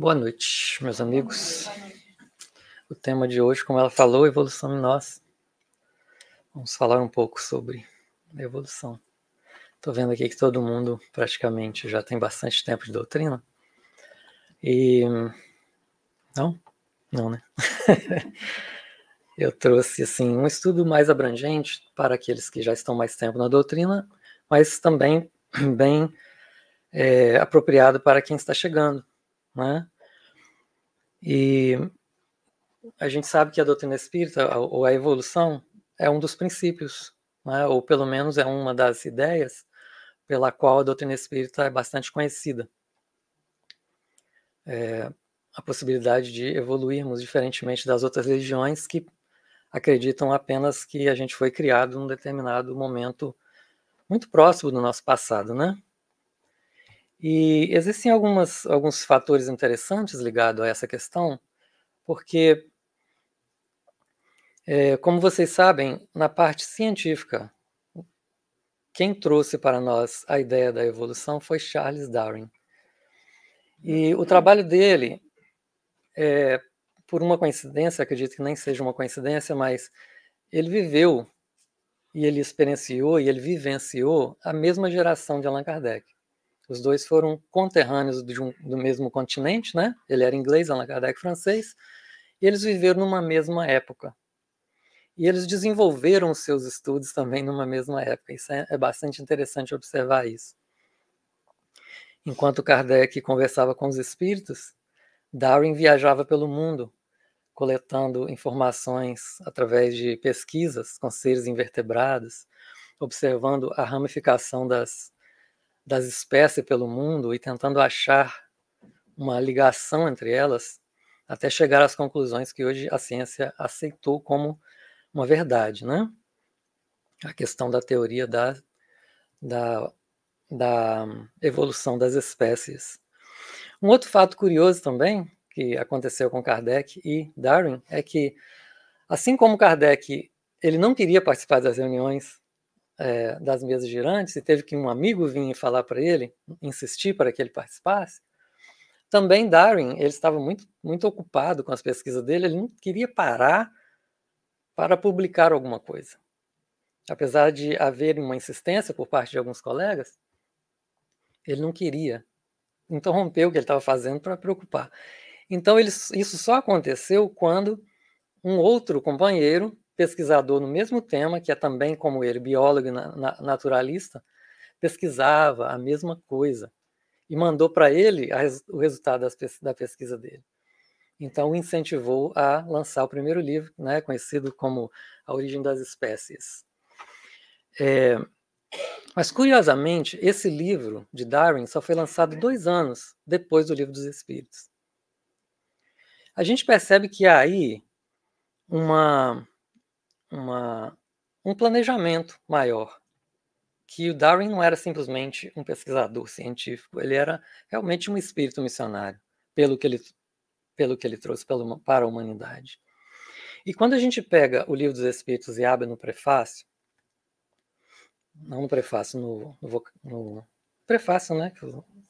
Boa noite, meus amigos. O tema de hoje, como ela falou, evolução em nós. Vamos falar um pouco sobre evolução. Estou vendo aqui que todo mundo praticamente já tem bastante tempo de doutrina. E. Não? Não, né? Eu trouxe assim um estudo mais abrangente para aqueles que já estão mais tempo na doutrina, mas também bem é, apropriado para quem está chegando né? E a gente sabe que a doutrina espírita, ou a evolução, é um dos princípios, né? ou pelo menos é uma das ideias pela qual a doutrina espírita é bastante conhecida. É a possibilidade de evoluirmos diferentemente das outras religiões que acreditam apenas que a gente foi criado num determinado momento muito próximo do nosso passado, né? E existem algumas, alguns fatores interessantes ligados a essa questão, porque, é, como vocês sabem, na parte científica, quem trouxe para nós a ideia da evolução foi Charles Darwin. E o trabalho dele, é, por uma coincidência, acredito que nem seja uma coincidência, mas ele viveu e ele experienciou e ele vivenciou a mesma geração de Allan Kardec. Os dois foram conterrâneos um, do mesmo continente, né? Ele era inglês, Allan Kardec francês, e eles viveram numa mesma época. E eles desenvolveram seus estudos também numa mesma época. Isso é, é bastante interessante observar isso. Enquanto Kardec conversava com os espíritos, Darwin viajava pelo mundo, coletando informações através de pesquisas com seres invertebrados, observando a ramificação das das espécies pelo mundo e tentando achar uma ligação entre elas, até chegar às conclusões que hoje a ciência aceitou como uma verdade, né? A questão da teoria da, da, da evolução das espécies. Um outro fato curioso também, que aconteceu com Kardec e Darwin, é que, assim como Kardec ele não queria participar das reuniões é, das mesas girantes e teve que um amigo vir falar para ele, insistir para que ele participasse. Também Darwin, ele estava muito, muito ocupado com as pesquisas dele, ele não queria parar para publicar alguma coisa. Apesar de haver uma insistência por parte de alguns colegas, ele não queria interromper o que ele estava fazendo para preocupar. Então, ele, isso só aconteceu quando um outro companheiro pesquisador no mesmo tema, que é também, como ele, biólogo e naturalista, pesquisava a mesma coisa e mandou para ele res, o resultado da pesquisa dele. Então, o incentivou a lançar o primeiro livro, né, conhecido como A Origem das Espécies. É, mas, curiosamente, esse livro de Darwin só foi lançado dois anos depois do Livro dos Espíritos. A gente percebe que há aí uma, uma, um planejamento maior. Que o Darwin não era simplesmente um pesquisador científico, ele era realmente um espírito missionário, pelo que ele, pelo que ele trouxe para a humanidade. E quando a gente pega o livro dos Espíritos e abre no prefácio, não no prefácio, no, no, no prefácio, né?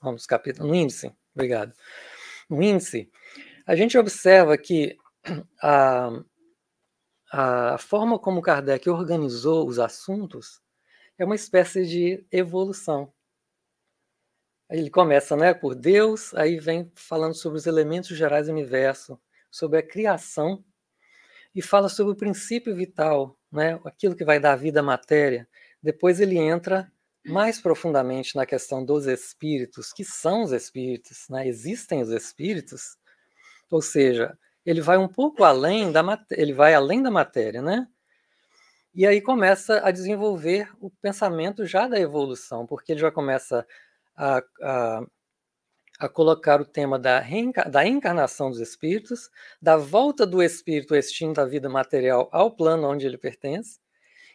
Vamos capítulo, no índice, obrigado. No índice, a gente observa que a, a forma como Kardec organizou os assuntos é uma espécie de evolução. Ele começa né, por Deus, aí vem falando sobre os elementos gerais do universo, sobre a criação, e fala sobre o princípio vital, né, aquilo que vai dar vida à matéria. Depois ele entra mais profundamente na questão dos espíritos, que são os espíritos, né? existem os espíritos, ou seja, ele vai um pouco além da ele vai além da matéria, né? E aí começa a desenvolver o pensamento já da evolução, porque ele já começa a, a, a colocar o tema da, da encarnação dos espíritos, da volta do espírito extinto à vida material ao plano onde ele pertence,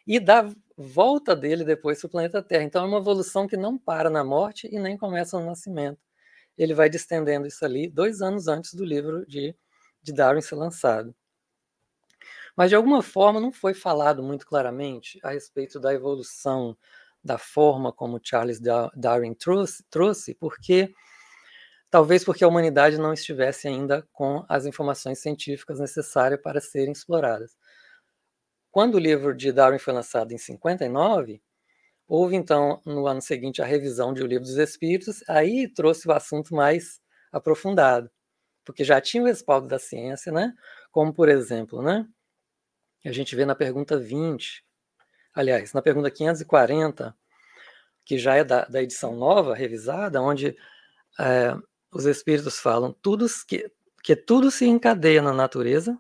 e da volta dele depois para o planeta Terra. Então é uma evolução que não para na morte e nem começa no nascimento. Ele vai distendendo isso ali dois anos antes do livro de de Darwin ser lançado. Mas de alguma forma não foi falado muito claramente a respeito da evolução da forma como Charles Darwin trouxe, trouxe porque talvez porque a humanidade não estivesse ainda com as informações científicas necessárias para serem exploradas. Quando o livro de Darwin foi lançado em 59, houve então no ano seguinte a revisão de O Livro dos Espíritos, aí trouxe o assunto mais aprofundado, porque já tinha o respaldo da ciência, né? Como por exemplo, né? A gente vê na pergunta 20, aliás, na pergunta 540, que já é da, da edição nova, revisada, onde é, os espíritos falam tudo que, que tudo se encadeia na natureza,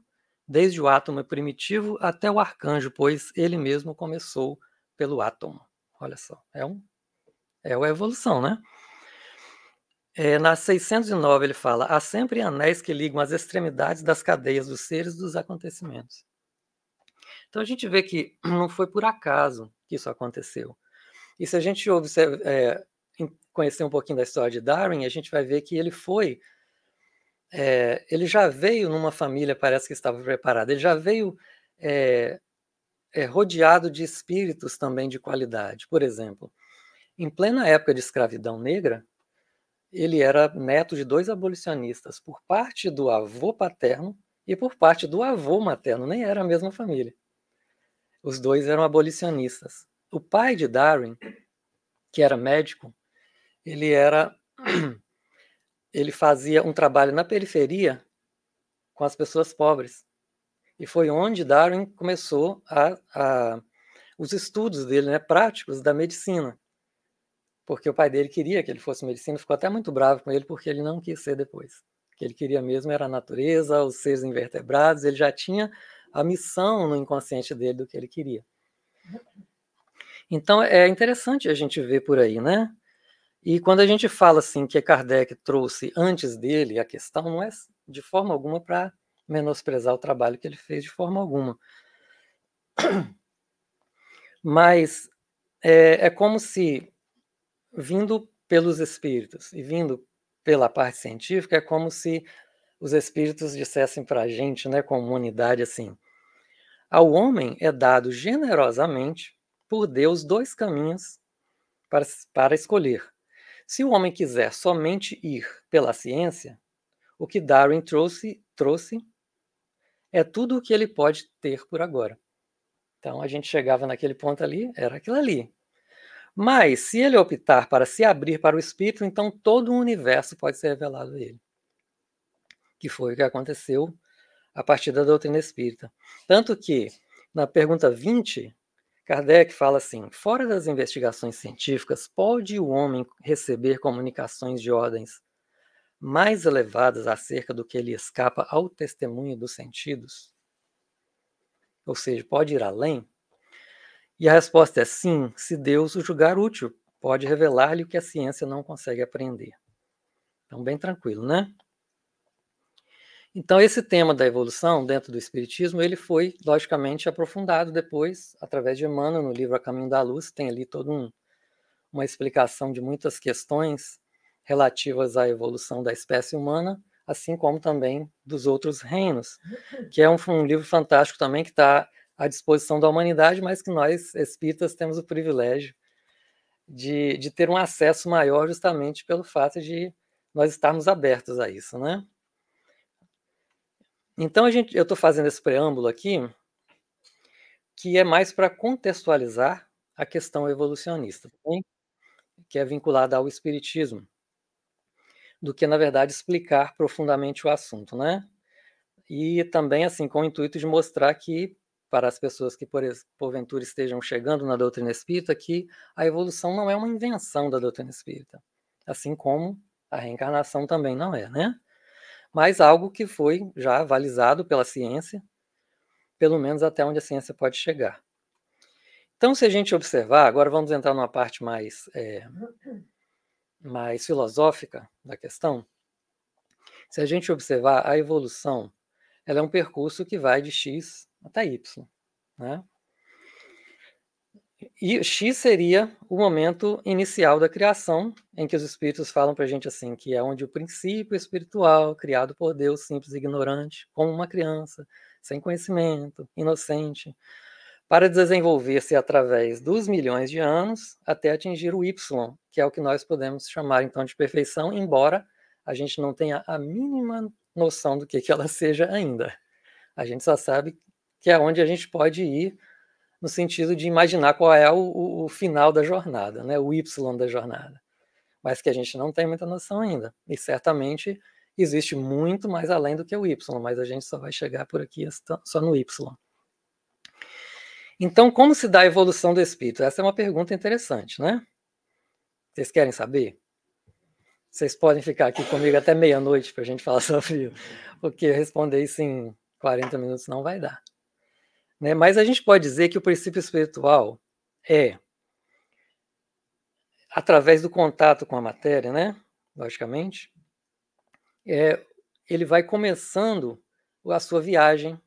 desde o átomo primitivo até o arcanjo, pois ele mesmo começou pelo átomo. Olha só, é, um, é a evolução, né? É, na 609 ele fala: há sempre anéis que ligam as extremidades das cadeias dos seres dos acontecimentos. Então a gente vê que não foi por acaso que isso aconteceu. E se a gente observa, é, conhecer um pouquinho da história de Darwin, a gente vai ver que ele foi. É, ele já veio numa família, parece que estava preparada, ele já veio é, é, rodeado de espíritos também de qualidade. Por exemplo, em plena época de escravidão negra, ele era neto de dois abolicionistas, por parte do avô paterno e por parte do avô materno, nem era a mesma família. Os dois eram abolicionistas. O pai de Darwin, que era médico, ele era ele fazia um trabalho na periferia com as pessoas pobres. E foi onde Darwin começou a, a, os estudos dele, né, práticos da medicina. Porque o pai dele queria que ele fosse medicina, ficou até muito bravo com ele porque ele não quis ser depois. O que ele queria mesmo era a natureza, os seres invertebrados, ele já tinha a missão no inconsciente dele do que ele queria. Então é interessante a gente ver por aí, né? E quando a gente fala assim que Kardec trouxe antes dele a questão, não é de forma alguma para menosprezar o trabalho que ele fez de forma alguma. Mas é, é como se, vindo pelos espíritos e vindo pela parte científica, é como se os espíritos dissessem para a gente, né, como humanidade, assim: ao homem é dado generosamente por Deus dois caminhos para, para escolher se o homem quiser somente ir pela ciência, o que Darwin trouxe, trouxe é tudo o que ele pode ter por agora. Então a gente chegava naquele ponto ali, era aquilo ali. Mas se ele optar para se abrir para o espírito, então todo o universo pode ser revelado a ele. Que foi o que aconteceu a partir da doutrina espírita. Tanto que na pergunta 20, Kardec fala assim: fora das investigações científicas, pode o homem receber comunicações de ordens mais elevadas acerca do que lhe escapa ao testemunho dos sentidos? Ou seja, pode ir além? E a resposta é sim, se Deus o julgar útil, pode revelar-lhe o que a ciência não consegue aprender. Então, bem tranquilo, né? Então, esse tema da evolução dentro do Espiritismo, ele foi, logicamente, aprofundado depois, através de Emmanuel, no livro A Caminho da Luz, tem ali toda um, uma explicação de muitas questões relativas à evolução da espécie humana, assim como também dos outros reinos, que é um, um livro fantástico também, que está à disposição da humanidade, mas que nós, espíritas, temos o privilégio de, de ter um acesso maior justamente pelo fato de nós estarmos abertos a isso, né? Então a gente, eu estou fazendo esse preâmbulo aqui, que é mais para contextualizar a questão evolucionista, que é vinculada ao espiritismo, do que na verdade explicar profundamente o assunto, né? E também assim com o intuito de mostrar que para as pessoas que por, porventura estejam chegando na doutrina espírita que a evolução não é uma invenção da doutrina espírita, assim como a reencarnação também não é, né? mas algo que foi já avalizado pela ciência, pelo menos até onde a ciência pode chegar. Então, se a gente observar, agora vamos entrar numa parte mais, é, mais filosófica da questão. Se a gente observar a evolução, ela é um percurso que vai de x até y. Né? E X seria o momento inicial da criação, em que os espíritos falam para a gente assim, que é onde o princípio espiritual, criado por Deus, simples e ignorante, como uma criança, sem conhecimento, inocente, para desenvolver-se através dos milhões de anos até atingir o Y, que é o que nós podemos chamar então de perfeição, embora a gente não tem a, a mínima noção do que, que ela seja ainda. A gente só sabe que é onde a gente pode ir no sentido de imaginar qual é o, o, final da jornada, né? o Y da jornada. Mas que a gente não tem muita noção ainda. E certamente existe muito mais além do que o Y, mas a gente só vai chegar por aqui só no Y. Então, como se dá a evolução do espírito? Essa é uma pergunta interessante, né? Vocês querem saber? Vocês podem ficar aqui comigo até meia-noite para a gente falar sobre porque responder isso em 40 minutos não vai dar. Né? Mas a gente pode dizer que o princípio espiritual é, através do contato com a matéria, né? logicamente, é, ele vai começando a sua viagem,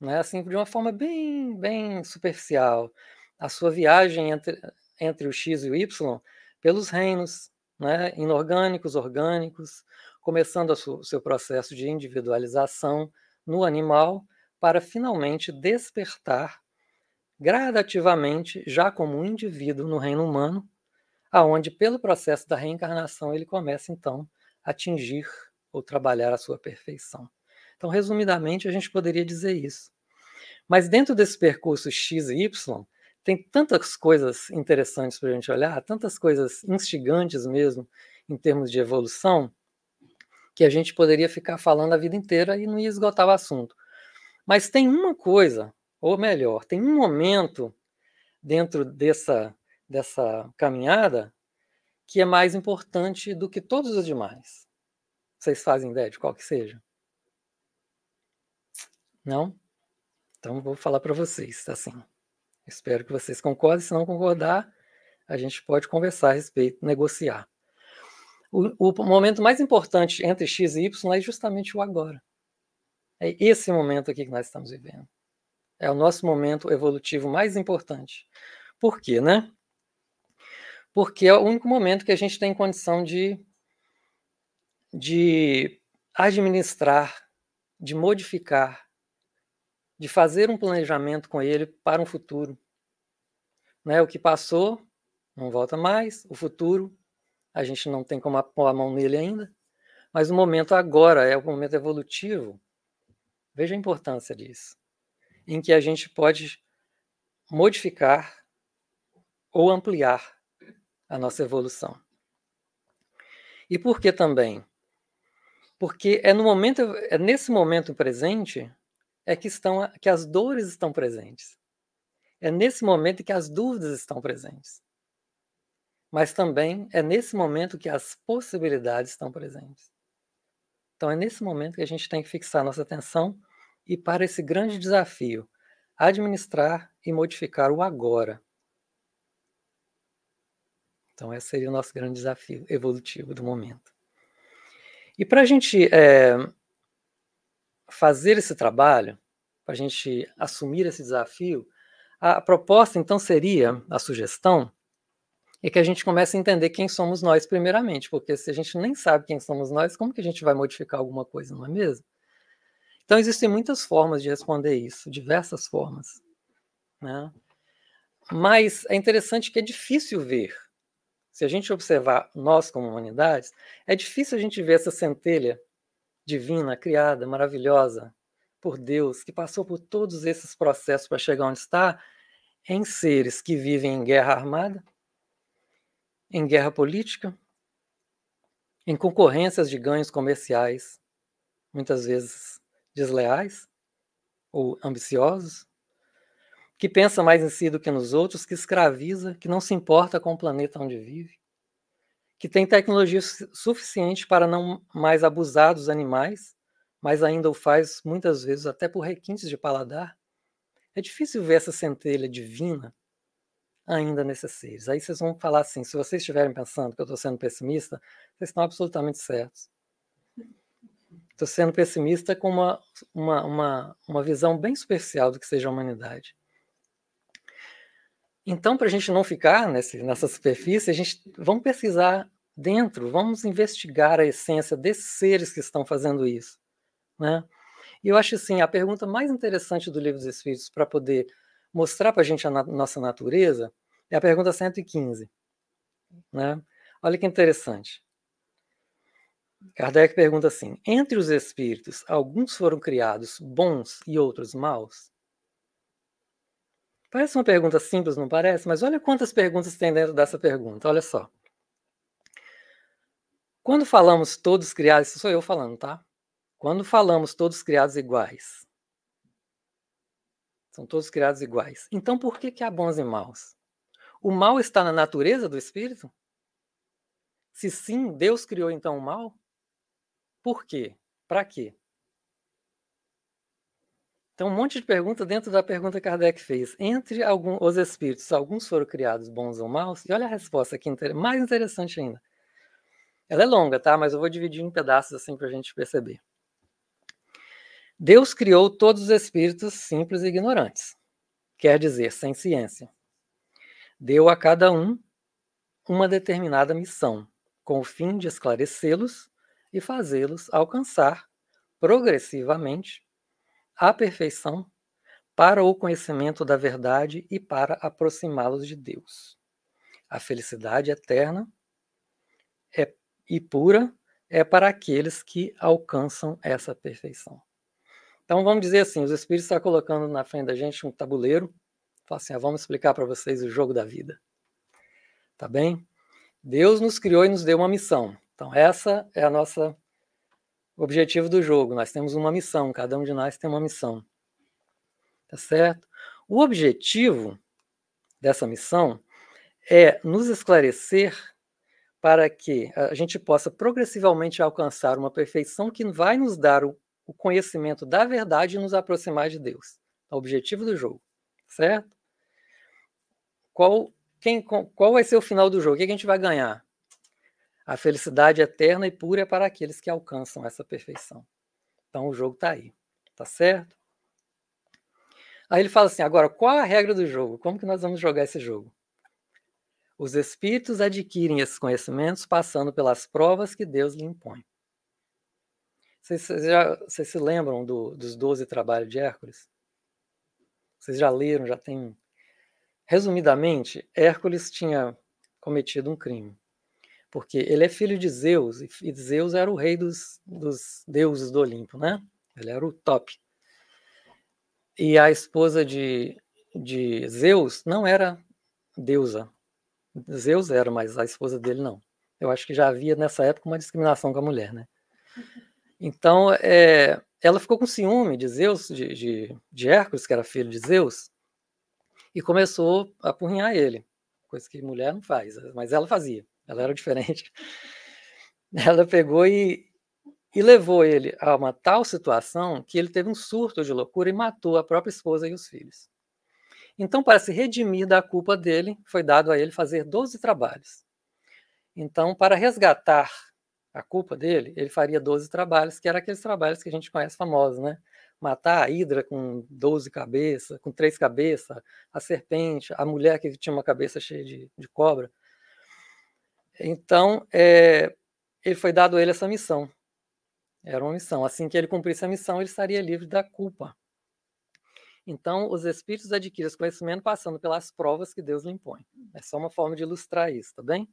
né? assim, de uma forma bem, bem superficial, a sua viagem entre, entre o X e o Y pelos reinos né? inorgânicos, orgânicos, começando o seu processo de individualização no animal, para finalmente despertar gradativamente, já como um indivíduo no reino humano, aonde pelo processo da reencarnação ele começa então a atingir ou trabalhar a sua perfeição. Então, resumidamente, a gente poderia dizer isso. Mas dentro desse percurso X e Y, tem tantas coisas interessantes para a gente olhar, tantas coisas instigantes mesmo, em termos de evolução, que a gente poderia ficar falando a vida inteira e não ia esgotar o assunto. Mas tem uma coisa, ou melhor, tem um momento dentro dessa, dessa caminhada que é mais importante do que todos os demais. Vocês fazem ideia de qual que seja? Não? Então vou falar para vocês assim. Espero que vocês concordem. Se não concordar, a gente pode conversar a respeito, negociar. O, o momento mais importante entre X e Y é justamente o agora. É esse momento aqui que nós estamos vivendo. É o nosso momento evolutivo mais importante. Por quê, né? Porque é o único momento que a gente tem condição de, de administrar, de modificar, de fazer um planejamento com ele para um futuro. Né? O que passou não volta mais, o futuro a gente não tem como pôr a mão nele ainda, mas o momento agora é o momento evolutivo Veja a importância disso. Em que a gente pode modificar ou ampliar a nossa evolução. E por que também? Porque é no momento, é nesse momento presente é que estão que as dores estão presentes. É nesse momento que as dúvidas estão presentes. Mas também é nesse momento que as possibilidades estão presentes. Então é nesse momento que a gente tem que fixar nossa atenção e para esse grande desafio, administrar e modificar o agora. Então esse seria o nosso grande desafio evolutivo do momento. E para a gente é, fazer esse trabalho, para a gente assumir esse desafio, a proposta então seria, a sugestão, é que a gente comece a entender quem somos nós primeiramente, porque se a gente nem sabe quem somos nós, como que a gente vai modificar alguma coisa, não é mesmo? Então existem muitas formas de responder isso, diversas formas, né? Mas é interessante que é difícil ver. Se a gente observar nós como humanidades, é difícil a gente ver essa centelha divina, criada, maravilhosa por Deus, que passou por todos esses processos para chegar onde está, em seres que vivem em guerra armada, em guerra política, em concorrências de ganhos comerciais, muitas vezes desleais ou ambiciosos, que pensa mais em si do que nos outros, que escraviza, que não se importa com o planeta onde vive, que tem tecnologia suficiente para não mais abusar dos animais, mas ainda o faz muitas vezes até por requintes de paladar. É difícil ver essa centelha divina ainda nesses seres. Aí vocês vão falar assim: se vocês estiverem pensando que eu estou sendo pessimista, vocês estão absolutamente certos. Estou sendo pessimista com uma, uma, uma, uma visão bem superficial do que seja a humanidade. Então, para a gente não ficar nesse, nessa superfície, a gente vamos pesquisar dentro, vamos investigar a essência desses seres que estão fazendo isso, né? E eu acho assim, a pergunta mais interessante do livro dos Espíritos para poder mostrar para a gente a nossa natureza é a pergunta 115, né? Olha que interessante. Kardec pergunta assim: entre os espíritos, alguns foram criados bons e outros maus? Parece uma pergunta simples, não parece? Mas olha quantas perguntas tem dentro dessa pergunta, olha só. Quando falamos todos criados, sou eu falando, tá? Quando falamos todos criados iguais, são todos criados iguais. Então por que, que há bons e maus? O mal está na natureza do espírito? Se sim, Deus criou então o mal? Por quê? Para quê? Então, um monte de pergunta dentro da pergunta que Kardec fez. Entre algum, os espíritos, alguns foram criados bons ou maus? E olha a resposta aqui, mais interessante ainda. Ela é longa, tá? Mas eu vou dividir em pedaços assim para a gente perceber. Deus criou todos os espíritos simples e ignorantes, quer dizer, sem ciência. Deu a cada um uma determinada missão, com o fim de esclarecê-los e fazê-los alcançar progressivamente a perfeição para o conhecimento da verdade e para aproximá-los de Deus. A felicidade eterna é, e pura é para aqueles que alcançam essa perfeição. Então vamos dizer assim, os espíritos estão colocando na frente da gente um tabuleiro, fala assim, ah, vamos explicar para vocês o jogo da vida. Tá bem? Deus nos criou e nos deu uma missão. Então essa é a nossa objetivo do jogo. Nós temos uma missão, cada um de nós tem uma missão. Tá certo? O objetivo dessa missão é nos esclarecer para que a gente possa progressivamente alcançar uma perfeição que vai nos dar o, o conhecimento da verdade e nos aproximar de Deus. É o objetivo do jogo, certo? Qual, quem, qual vai ser o final do jogo? O que a gente vai ganhar? A felicidade eterna e pura é para aqueles que alcançam essa perfeição. Então o jogo está aí, tá certo? Aí ele fala assim: agora, qual a regra do jogo? Como que nós vamos jogar esse jogo? Os espíritos adquirem esses conhecimentos passando pelas provas que Deus lhe impõe. Vocês, já, vocês se lembram do, dos doze trabalhos de Hércules? Vocês já leram, já tem. Resumidamente, Hércules tinha cometido um crime porque ele é filho de Zeus, e Zeus era o rei dos, dos deuses do Olimpo, né? Ele era o top. E a esposa de, de Zeus não era deusa. Zeus era, mas a esposa dele não. Eu acho que já havia nessa época uma discriminação com a mulher, né? Então, é, ela ficou com ciúme de Zeus, de, de, de Hércules, que era filho de Zeus, e começou a apurrinhar ele, coisa que mulher não faz, mas ela fazia ela era diferente. Ela pegou e, e levou ele a uma tal situação que ele teve um surto de loucura e matou a própria esposa e os filhos. Então, para se redimir da culpa dele, foi dado a ele fazer 12 trabalhos. Então, para resgatar a culpa dele, ele faria 12 trabalhos, que eram aqueles trabalhos que a gente conhece famosos, né? Matar a hidra com 12 cabeças, com três cabeças, a serpente, a mulher que tinha uma cabeça cheia de, de cobra. Então, é, ele foi dado a ele essa missão. Era uma missão. Assim que ele cumprisse a missão, ele estaria livre da culpa. Então, os espíritos adquirem esse conhecimento passando pelas provas que Deus lhe impõe. É só uma forma de ilustrar isso, tá bem?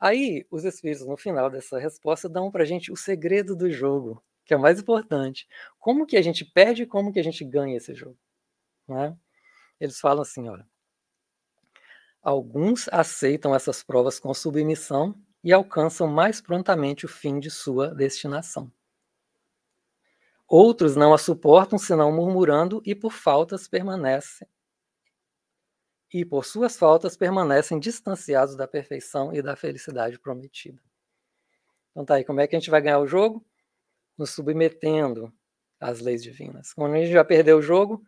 Aí, os espíritos, no final dessa resposta, dão para a gente o segredo do jogo, que é o mais importante. Como que a gente perde e como que a gente ganha esse jogo. Né? Eles falam assim, olha, Alguns aceitam essas provas com submissão e alcançam mais prontamente o fim de sua destinação. Outros não a suportam senão murmurando e por faltas permanecem e por suas faltas permanecem distanciados da perfeição e da felicidade prometida. Então tá aí, como é que a gente vai ganhar o jogo? Nos submetendo às leis divinas. Quando a gente já perdeu o jogo,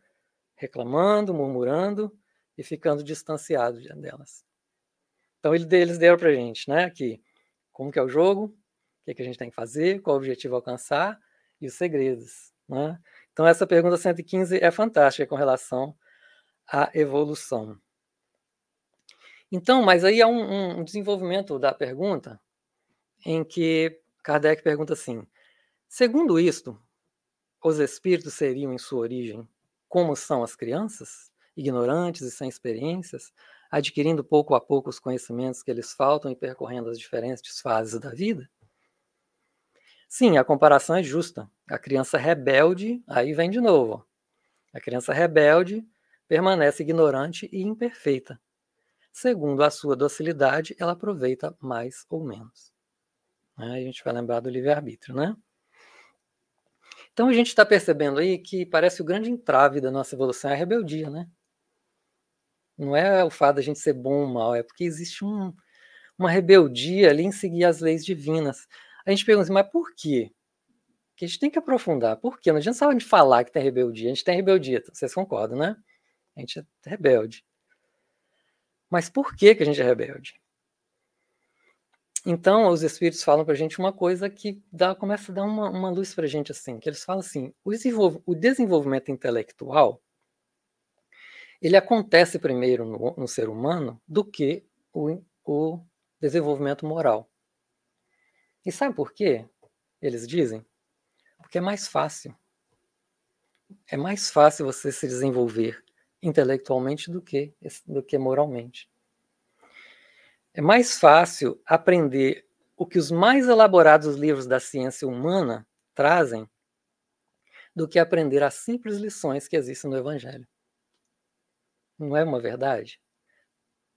reclamando, murmurando, e ficando distanciado delas. Então eles deram para gente, né, aqui, como que é o jogo, o que, é que a gente tem que fazer, qual o objetivo alcançar e os segredos. Né? Então essa pergunta 115 é fantástica com relação à evolução. Então, mas aí há um, um desenvolvimento da pergunta em que Kardec pergunta assim: segundo isto, os espíritos seriam em sua origem como são as crianças? ignorantes e sem experiências, adquirindo pouco a pouco os conhecimentos que lhes faltam e percorrendo as diferentes fases da vida? Sim, a comparação é justa. A criança rebelde, aí vem de novo. A criança rebelde permanece ignorante e imperfeita. Segundo a sua docilidade, ela aproveita mais ou menos. A gente vai lembrar do livre-arbítrio, né? Então a gente está percebendo aí que parece o grande entrave da nossa evolução é a rebeldia, né? Não é o fato da gente ser bom ou mal, é porque existe um, uma rebeldia ali em seguir as leis divinas. A gente pergunta assim, mas por quê? Que a gente tem que aprofundar. Por quê? Não adianta só de falar que tem rebeldia. A gente tem rebeldia, vocês concordam, né? A gente é rebelde. Mas por que, que a gente é rebelde? Então, os espíritos falam para a gente uma coisa que dá, começa a dar uma, uma luz para a gente assim, que eles falam assim, o, desenvolv o desenvolvimento intelectual, ele acontece primeiro no, no ser humano do que o, o desenvolvimento moral. E sabe por quê? Eles dizem, porque é mais fácil. É mais fácil você se desenvolver intelectualmente do que, do que moralmente. É mais fácil aprender o que os mais elaborados livros da ciência humana trazem do que aprender as simples lições que existem no Evangelho. Não é uma verdade?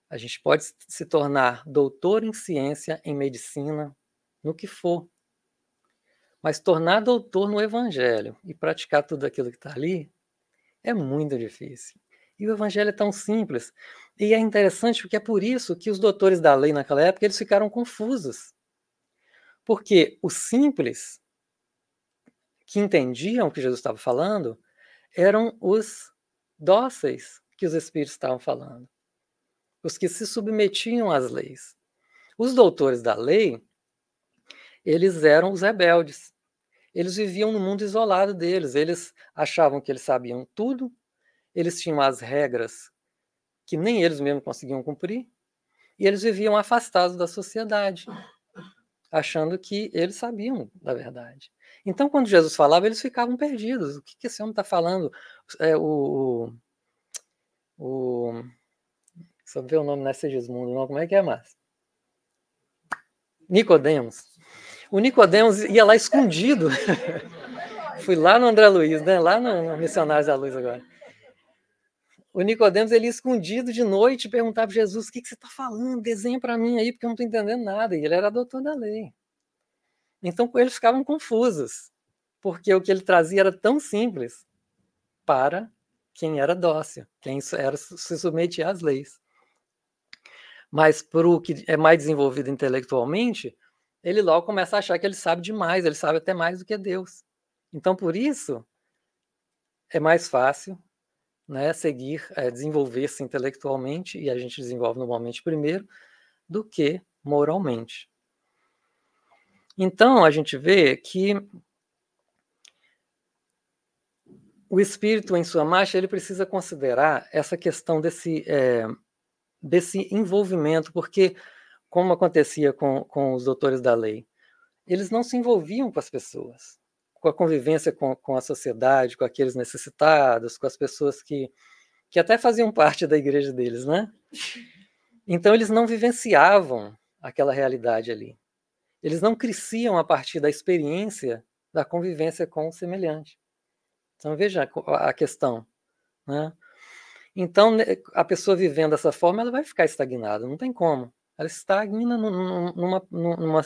A gente pode se tornar doutor em ciência, em medicina, no que for. Mas tornar doutor no Evangelho e praticar tudo aquilo que está ali é muito difícil. E o Evangelho é tão simples. E é interessante porque é por isso que os doutores da lei naquela época eles ficaram confusos. Porque os simples, que entendiam o que Jesus estava falando, eram os dóceis que os espíritos estavam falando. Os que se submetiam às leis. Os doutores da lei, eles eram os rebeldes. Eles viviam no mundo isolado deles. Eles achavam que eles sabiam tudo, eles tinham as regras que nem eles mesmos conseguiam cumprir, e eles viviam afastados da sociedade, achando que eles sabiam da verdade. Então, quando Jesus falava, eles ficavam perdidos. O que, que esse homem está falando? É, o, o, Só ver o nome, não é Segismundo, não. Como é que é, Márcio? Nicodemos. O Nicodemos ia lá escondido. Fui lá no André Luiz, né? Lá no, no Missionários da Luz agora o Nicodemos ele escondido de noite perguntava para Jesus: o que, que você está falando? Desenha para mim aí, porque eu não estou entendendo nada. E ele era doutor da lei. Então eles ficavam confusos, porque o que ele trazia era tão simples para quem era dócil, quem era, se submetia às leis. Mas para o que é mais desenvolvido intelectualmente, ele logo começa a achar que ele sabe demais, ele sabe até mais do que Deus. Então, por isso, é mais fácil né, seguir, é, desenvolver-se intelectualmente, e a gente desenvolve normalmente primeiro, do que moralmente. Então, a gente vê que o espírito, em sua marcha, ele precisa considerar essa questão desse, é, desse envolvimento, porque, como acontecia com, com os doutores da lei, eles não se envolviam com as pessoas com a convivência com, com a sociedade, com aqueles necessitados, com as pessoas que, que até faziam parte da igreja deles, né? Então eles não vivenciavam aquela realidade ali. Eles não cresciam a partir da experiência da convivência com o semelhante. Então veja a questão, né? Então a pessoa vivendo dessa forma, ela vai ficar estagnada, não tem como. Ela estagna numa, numa, numa,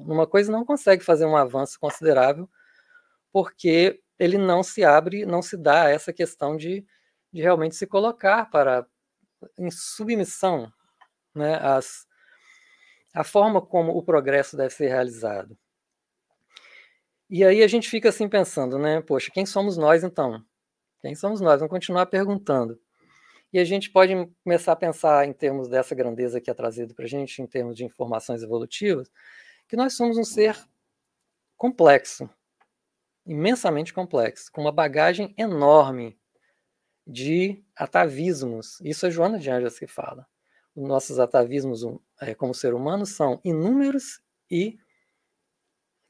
numa coisa e não consegue fazer um avanço considerável porque ele não se abre, não se dá a essa questão de, de realmente se colocar para em submissão né, às, a forma como o progresso deve ser realizado. E aí a gente fica assim pensando, né? Poxa, quem somos nós então? Quem somos nós? Vamos continuar perguntando. E a gente pode começar a pensar em termos dessa grandeza que é trazido para a gente, em termos de informações evolutivas, que nós somos um ser complexo, imensamente complexo, com uma bagagem enorme de atavismos. Isso é Joana de Anjos que fala. Os nossos atavismos é, como ser humano são inúmeros e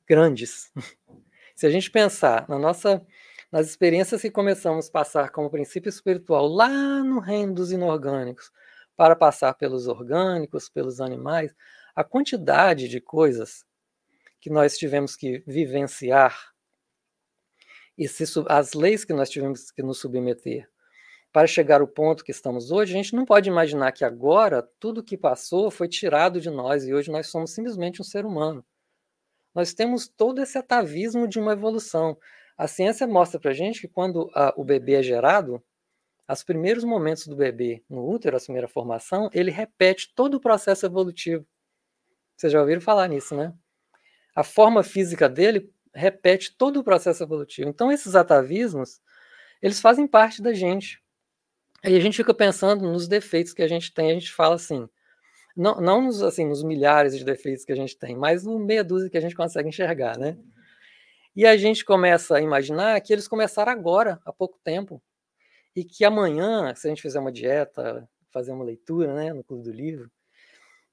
grandes. Se a gente pensar na nossa, nas experiências que começamos a passar como princípio espiritual lá no reino dos inorgânicos, para passar pelos orgânicos, pelos animais, a quantidade de coisas que nós tivemos que vivenciar e se, as leis que nós tivemos que nos submeter para chegar ao ponto que estamos hoje, a gente não pode imaginar que agora tudo que passou foi tirado de nós e hoje nós somos simplesmente um ser humano. Nós temos todo esse atavismo de uma evolução. A ciência mostra para a gente que quando a, o bebê é gerado, os primeiros momentos do bebê no útero, a primeira formação, ele repete todo o processo evolutivo. Vocês já ouviram falar nisso, né? A forma física dele repete todo o processo evolutivo. Então, esses atavismos, eles fazem parte da gente. Aí a gente fica pensando nos defeitos que a gente tem, a gente fala assim, não, não nos, assim, nos milhares de defeitos que a gente tem, mas no meia dúzia que a gente consegue enxergar, né? E a gente começa a imaginar que eles começaram agora, há pouco tempo, e que amanhã, se a gente fizer uma dieta, fazer uma leitura, né, no Clube do Livro,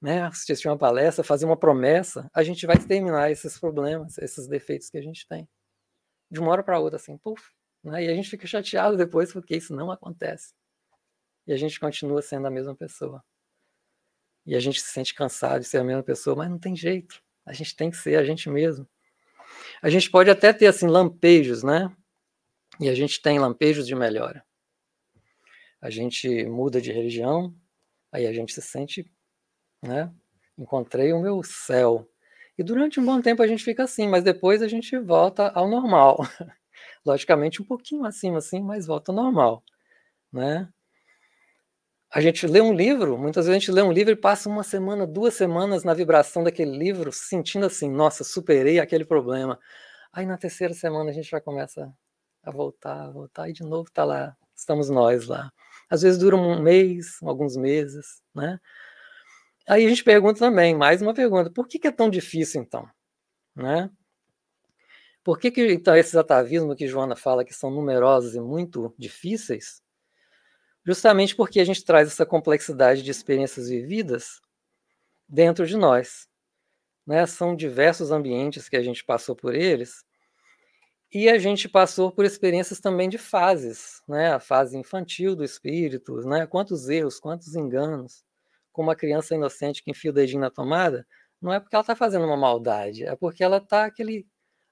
né, assistir uma palestra, fazer uma promessa, a gente vai terminar esses problemas, esses defeitos que a gente tem. De uma hora para outra, assim, puf, né, e a gente fica chateado depois porque isso não acontece. E a gente continua sendo a mesma pessoa. E a gente se sente cansado de ser a mesma pessoa, mas não tem jeito. A gente tem que ser a gente mesmo. A gente pode até ter assim lampejos, né? E a gente tem lampejos de melhora. A gente muda de religião, aí a gente se sente, né? Encontrei o meu céu. E durante um bom tempo a gente fica assim, mas depois a gente volta ao normal. Logicamente um pouquinho acima assim, mas volta ao normal, né? A gente lê um livro, muitas vezes a gente lê um livro e passa uma semana, duas semanas na vibração daquele livro, sentindo assim, nossa, superei aquele problema. Aí na terceira semana a gente já começa a voltar, a voltar, e de novo está lá, estamos nós lá. Às vezes dura um mês, alguns meses, né? Aí a gente pergunta também, mais uma pergunta, por que, que é tão difícil então? Né? Por que, que então esses atavismos que Joana fala que são numerosos e muito difíceis, justamente porque a gente traz essa complexidade de experiências vividas dentro de nós. Né? São diversos ambientes que a gente passou por eles, e a gente passou por experiências também de fases, né? a fase infantil do espírito, né? quantos erros, quantos enganos, como uma criança inocente que enfia o dedinho na tomada, não é porque ela está fazendo uma maldade, é porque ela está aquele,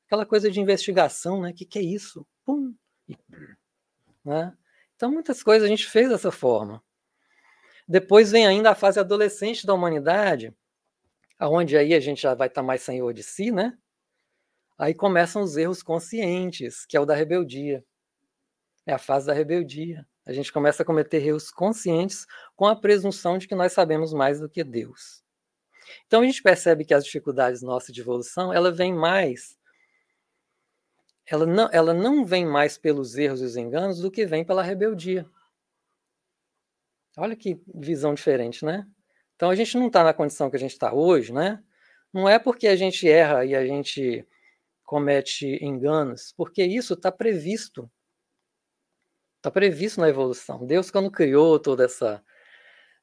aquela coisa de investigação, né? Que, que é isso? Pum! Né? Então, muitas coisas a gente fez dessa forma. Depois vem ainda a fase adolescente da humanidade, aonde aí a gente já vai estar tá mais senhor de si, né? Aí começam os erros conscientes, que é o da rebeldia. É a fase da rebeldia. A gente começa a cometer erros conscientes com a presunção de que nós sabemos mais do que Deus. Então a gente percebe que as dificuldades nossas de evolução, ela vem mais ela não, ela não vem mais pelos erros e os enganos do que vem pela rebeldia. Olha que visão diferente, né? Então a gente não está na condição que a gente está hoje, né? Não é porque a gente erra e a gente comete enganos, porque isso está previsto. Está previsto na evolução. Deus, quando criou toda essa.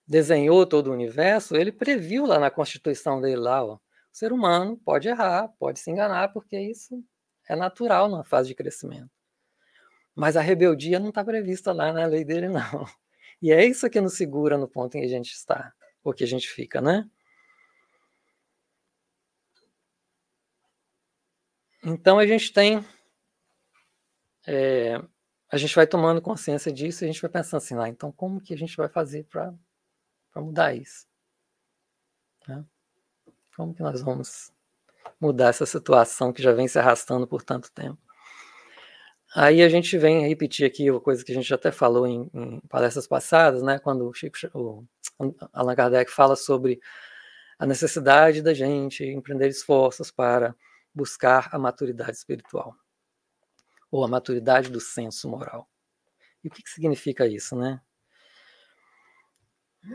desenhou todo o universo, ele previu lá na constituição dele lá, ó, o ser humano pode errar, pode se enganar, porque isso é natural na fase de crescimento. Mas a rebeldia não está prevista lá na lei dele, não. E é isso que nos segura no ponto em que a gente está, ou que a gente fica, né? Então a gente tem. É, a gente vai tomando consciência disso e a gente vai pensando assim, ah, então como que a gente vai fazer para mudar isso? Né? Como que nós vamos mudar essa situação que já vem se arrastando por tanto tempo. Aí a gente vem repetir aqui uma coisa que a gente já até falou em, em palestras passadas, né? Quando o, Chico, o Allan Kardec fala sobre a necessidade da gente empreender esforços para buscar a maturidade espiritual ou a maturidade do senso moral. E o que, que significa isso, né?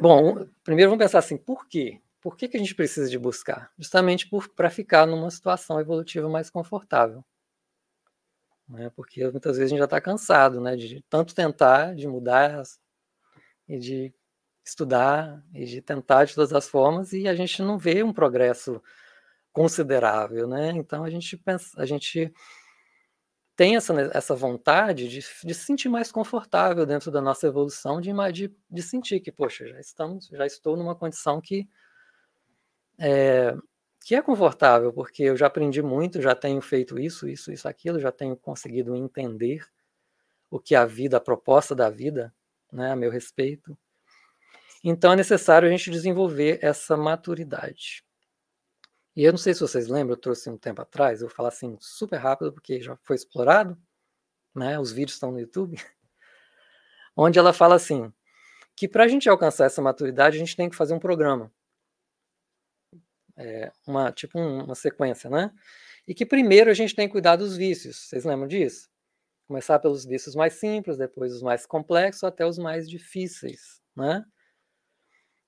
Bom, primeiro vamos pensar assim, por quê? Por que, que a gente precisa de buscar? Justamente para ficar numa situação evolutiva mais confortável. Né? Porque muitas vezes a gente já está cansado né? de tanto tentar, de mudar e de estudar e de tentar de todas as formas e a gente não vê um progresso considerável, né? Então a gente pensa, a gente tem essa, essa vontade de, de se sentir mais confortável dentro da nossa evolução, de, de, de sentir que, poxa, já estamos, já estou numa condição que é, que é confortável, porque eu já aprendi muito, já tenho feito isso, isso, isso, aquilo, já tenho conseguido entender o que a vida, a proposta da vida, né, a meu respeito. Então é necessário a gente desenvolver essa maturidade. E eu não sei se vocês lembram, eu trouxe um tempo atrás, eu vou falar assim super rápido, porque já foi explorado, né? Os vídeos estão no YouTube, onde ela fala assim, que para a gente alcançar essa maturidade, a gente tem que fazer um programa. É, uma, tipo um, uma sequência, né? E que primeiro a gente tem que cuidar dos vícios. Vocês lembram disso? Começar pelos vícios mais simples, depois os mais complexos, até os mais difíceis, né?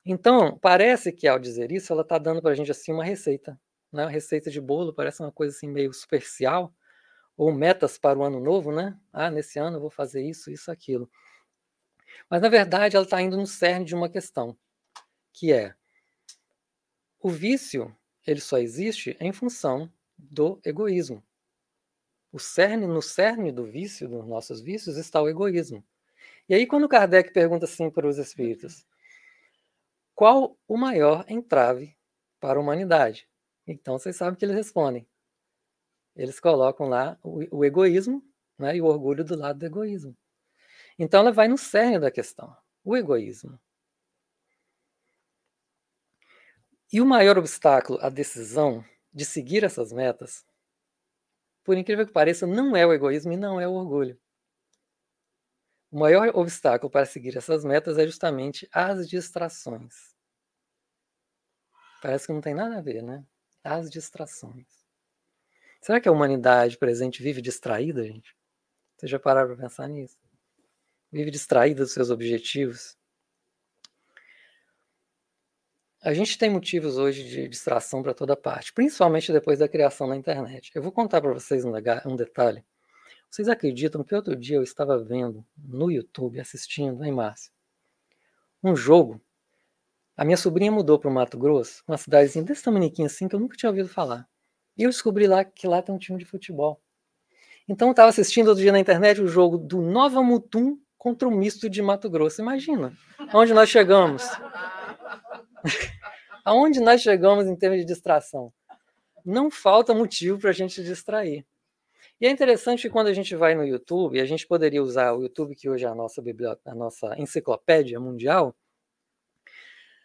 Então, parece que ao dizer isso, ela está dando para a gente assim uma receita, né? Uma receita de bolo, parece uma coisa assim meio superficial, ou metas para o ano novo, né? Ah, nesse ano eu vou fazer isso, isso, aquilo. Mas na verdade, ela está indo no cerne de uma questão, que é o vício, ele só existe em função do egoísmo. O cerne, no cerne do vício, dos nossos vícios, está o egoísmo. E aí, quando Kardec pergunta assim para os espíritos, qual o maior entrave para a humanidade? Então vocês sabem que eles respondem. Eles colocam lá o, o egoísmo né, e o orgulho do lado do egoísmo. Então ela vai no cerne da questão, o egoísmo. E o maior obstáculo à decisão de seguir essas metas, por incrível que pareça, não é o egoísmo e não é o orgulho. O maior obstáculo para seguir essas metas é justamente as distrações. Parece que não tem nada a ver, né? As distrações. Será que a humanidade presente vive distraída, gente? Vocês já pararam para pensar nisso? Vive distraída dos seus objetivos? A gente tem motivos hoje de distração para toda parte, principalmente depois da criação da internet. Eu vou contar para vocês um, detalhe vocês acreditam que outro dia eu estava vendo no YouTube, assistindo, hein, Márcio? Um jogo. A minha sobrinha mudou para o Mato Grosso, uma cidadezinha desse tamanho assim que eu nunca tinha ouvido falar. E eu descobri lá que lá tem um time de futebol. Então eu estava assistindo outro dia na internet o jogo do Nova Mutum contra o misto de Mato Grosso. Imagina aonde nós chegamos. aonde nós chegamos em termos de distração. Não falta motivo para a gente distrair. E é interessante que quando a gente vai no YouTube, a gente poderia usar o YouTube, que hoje é a nossa, a nossa enciclopédia mundial,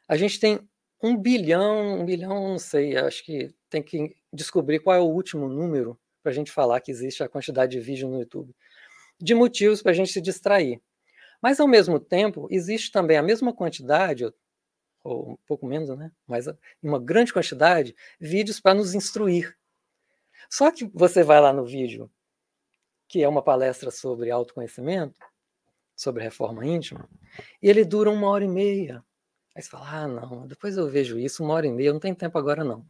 a gente tem um bilhão, um bilhão, não sei, acho que tem que descobrir qual é o último número para a gente falar que existe a quantidade de vídeo no YouTube, de motivos para a gente se distrair. Mas, ao mesmo tempo, existe também a mesma quantidade, ou um pouco menos, né? Mas uma grande quantidade, vídeos para nos instruir. Só que você vai lá no vídeo, que é uma palestra sobre autoconhecimento, sobre reforma íntima, e ele dura uma hora e meia. Aí você fala, ah, não, depois eu vejo isso, uma hora e meia, não tem tempo agora não.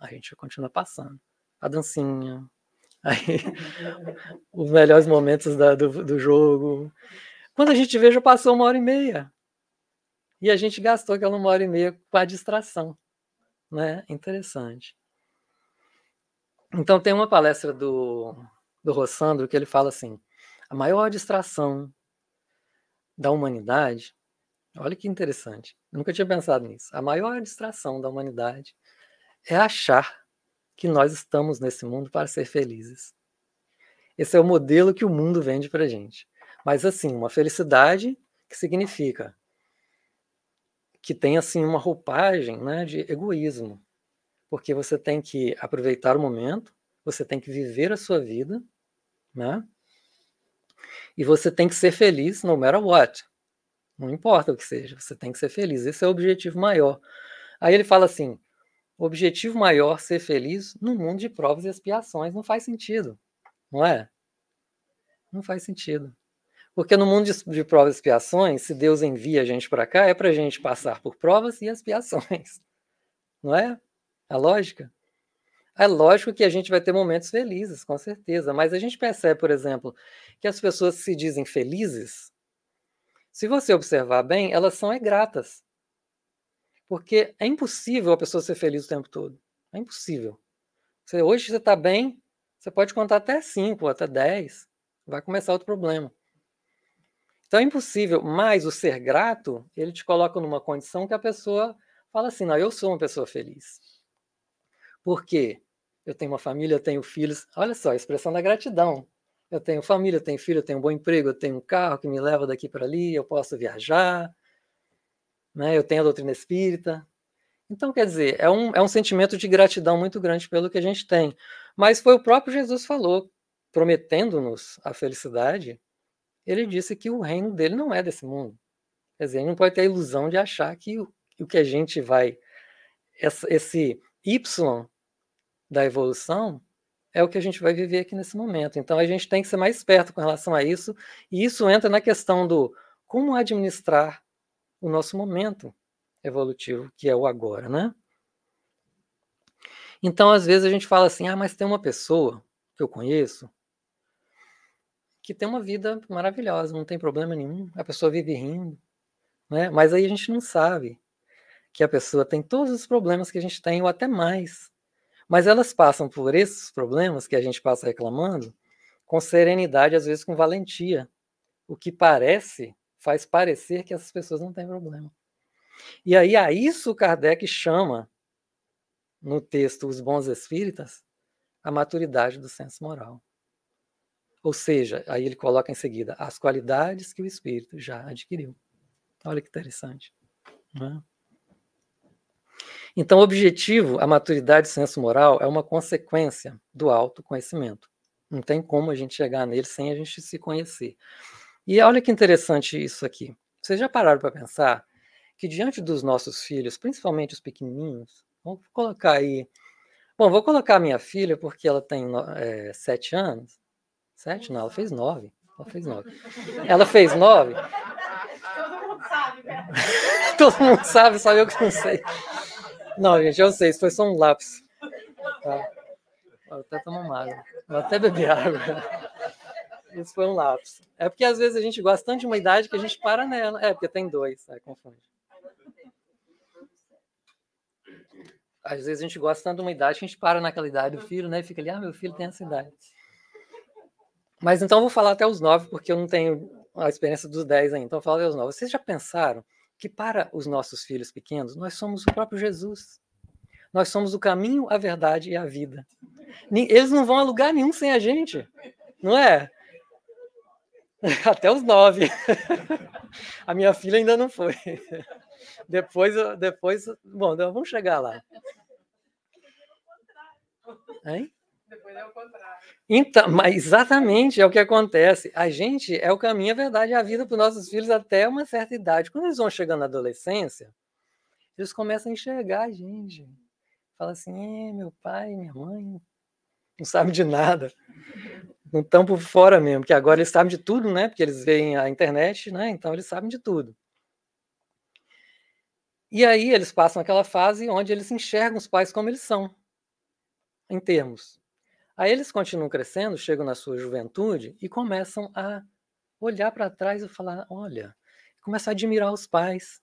Aí a gente continua passando. A dancinha, aí os melhores momentos da, do, do jogo. Quando a gente vê, já passou uma hora e meia. E a gente gastou aquela uma hora e meia com a distração. Né? Interessante. Então tem uma palestra do, do Rossandro que ele fala assim: a maior distração da humanidade, olha que interessante, nunca tinha pensado nisso. A maior distração da humanidade é achar que nós estamos nesse mundo para ser felizes. Esse é o modelo que o mundo vende para gente. Mas assim, uma felicidade que significa que tem assim uma roupagem, né, de egoísmo, porque você tem que aproveitar o momento, você tem que viver a sua vida, né? E você tem que ser feliz no matter what. Não importa o que seja, você tem que ser feliz. Esse é o objetivo maior. Aí ele fala assim: objetivo maior ser feliz no mundo de provas e expiações não faz sentido, não é? Não faz sentido. Porque no mundo de, de provas e expiações, se Deus envia a gente para cá, é para a gente passar por provas e expiações, não é? A lógica? É lógico que a gente vai ter momentos felizes, com certeza, mas a gente percebe, por exemplo, que as pessoas se dizem felizes, se você observar bem, elas são é. Porque é impossível a pessoa ser feliz o tempo todo. É impossível. Você, hoje você está bem, você pode contar até 5, até 10, vai começar outro problema. Então é impossível, mas o ser grato, ele te coloca numa condição que a pessoa fala assim: não, eu sou uma pessoa feliz. Por quê? Eu tenho uma família, eu tenho filhos. Olha só, a expressão da gratidão. Eu tenho família, eu tenho filho, eu tenho um bom emprego, eu tenho um carro que me leva daqui para ali, eu posso viajar, né? eu tenho a doutrina espírita. Então, quer dizer, é um, é um sentimento de gratidão muito grande pelo que a gente tem. Mas foi o próprio Jesus falou, prometendo-nos a felicidade, ele disse que o reino dele não é desse mundo. Quer dizer, não pode ter a ilusão de achar que o, o que a gente vai. Essa, esse Y da evolução é o que a gente vai viver aqui nesse momento. Então a gente tem que ser mais esperto com relação a isso, e isso entra na questão do como administrar o nosso momento evolutivo, que é o agora, né? Então, às vezes a gente fala assim: "Ah, mas tem uma pessoa que eu conheço que tem uma vida maravilhosa, não tem problema nenhum, a pessoa vive rindo, né? Mas aí a gente não sabe que a pessoa tem todos os problemas que a gente tem ou até mais. Mas elas passam por esses problemas que a gente passa reclamando com serenidade, às vezes com valentia. O que parece, faz parecer que essas pessoas não têm problema. E aí a isso Kardec chama, no texto Os Bons Espíritas, a maturidade do senso moral. Ou seja, aí ele coloca em seguida as qualidades que o espírito já adquiriu. Olha que interessante. Né? Então, o objetivo, a maturidade do senso moral, é uma consequência do autoconhecimento. Não tem como a gente chegar nele sem a gente se conhecer. E olha que interessante isso aqui. Vocês já pararam para pensar que diante dos nossos filhos, principalmente os pequenininhos, vamos colocar aí. Bom, vou colocar a minha filha porque ela tem é, sete anos. Sete? Não, ela fez nove. Ela fez nove. Ela fez nove. Todo mundo sabe, né? Todo mundo sabe, só eu que não sei. Não, gente, eu sei, isso foi só um lápis. Tá? Vou até tomar uma água. Vou até beber água. Isso foi um lápis. É porque às vezes a gente gosta tanto de uma idade que a gente para nela. É, porque tem dois, é, confunde. Às vezes a gente gosta tanto de uma idade que a gente para naquela idade do filho, né? E fica ali, ah, meu filho tem essa idade. Mas então eu vou falar até os nove, porque eu não tenho a experiência dos dez ainda. Então eu vou falar até os nove. Vocês já pensaram que para os nossos filhos pequenos, nós somos o próprio Jesus. Nós somos o caminho, a verdade e a vida. Eles não vão a lugar nenhum sem a gente, não é? Até os nove. A minha filha ainda não foi. Depois, depois, bom, vamos chegar lá. Hein? Depois é o contrário. Então, mas exatamente é o que acontece. A gente é o caminho, a verdade e a vida para os nossos filhos até uma certa idade. Quando eles vão chegando na adolescência, eles começam a enxergar a gente. Fala assim: meu pai, minha mãe não sabem de nada. Não estão por fora mesmo, porque agora eles sabem de tudo, né? Porque eles veem a internet, né? Então eles sabem de tudo. E aí eles passam aquela fase onde eles enxergam os pais como eles são, em termos Aí eles continuam crescendo, chegam na sua juventude e começam a olhar para trás e falar: olha, começar a admirar os pais.